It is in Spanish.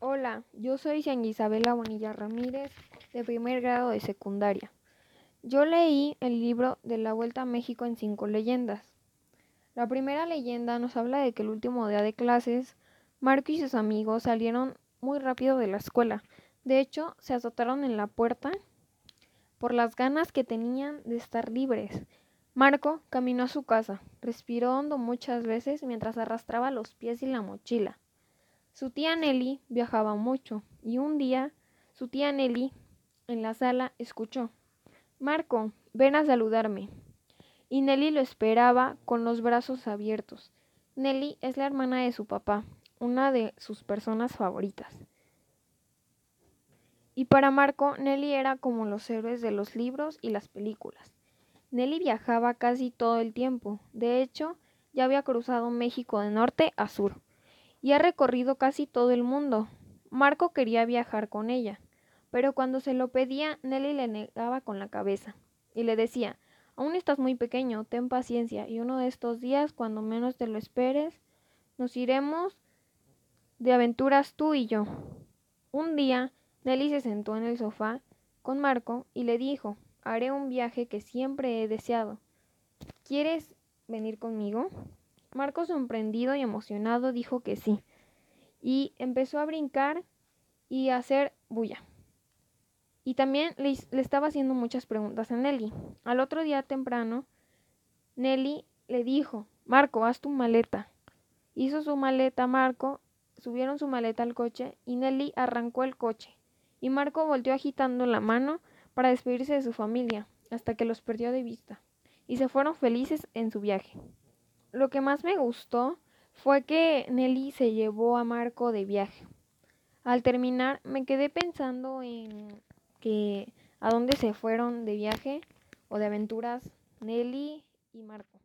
Hola, yo soy San Isabela Bonilla Ramírez, de primer grado de secundaria. Yo leí el libro de la Vuelta a México en cinco leyendas. La primera leyenda nos habla de que el último día de clases, Marco y sus amigos salieron muy rápido de la escuela. De hecho, se azotaron en la puerta por las ganas que tenían de estar libres. Marco caminó a su casa, respiró hondo muchas veces mientras arrastraba los pies y la mochila. Su tía Nelly viajaba mucho y un día su tía Nelly en la sala escuchó, Marco, ven a saludarme. Y Nelly lo esperaba con los brazos abiertos. Nelly es la hermana de su papá, una de sus personas favoritas. Y para Marco, Nelly era como los héroes de los libros y las películas. Nelly viajaba casi todo el tiempo. De hecho, ya había cruzado México de norte a sur y ha recorrido casi todo el mundo. Marco quería viajar con ella, pero cuando se lo pedía, Nelly le negaba con la cabeza y le decía, aún estás muy pequeño, ten paciencia y uno de estos días, cuando menos te lo esperes, nos iremos de aventuras tú y yo. Un día, Nelly se sentó en el sofá con Marco y le dijo, haré un viaje que siempre he deseado. ¿Quieres venir conmigo? Marco, sorprendido y emocionado, dijo que sí, y empezó a brincar y a hacer bulla. Y también le, estaba haciendo muchas preguntas a Nelly. Al otro día temprano, Nelly le dijo, Marco, haz tu maleta. Hizo su maleta Marco, subieron su maleta al coche y Nelly arrancó el coche. Y Marco volteó agitando la mano para despedirse de su familia, hasta que los perdió de vista. Y se fueron felices en su viaje. Lo que más me gustó fue que Nelly se llevó a Marco de viaje. Al terminar me quedé pensando en que a dónde se fueron de viaje o de aventuras Nelly y Marco.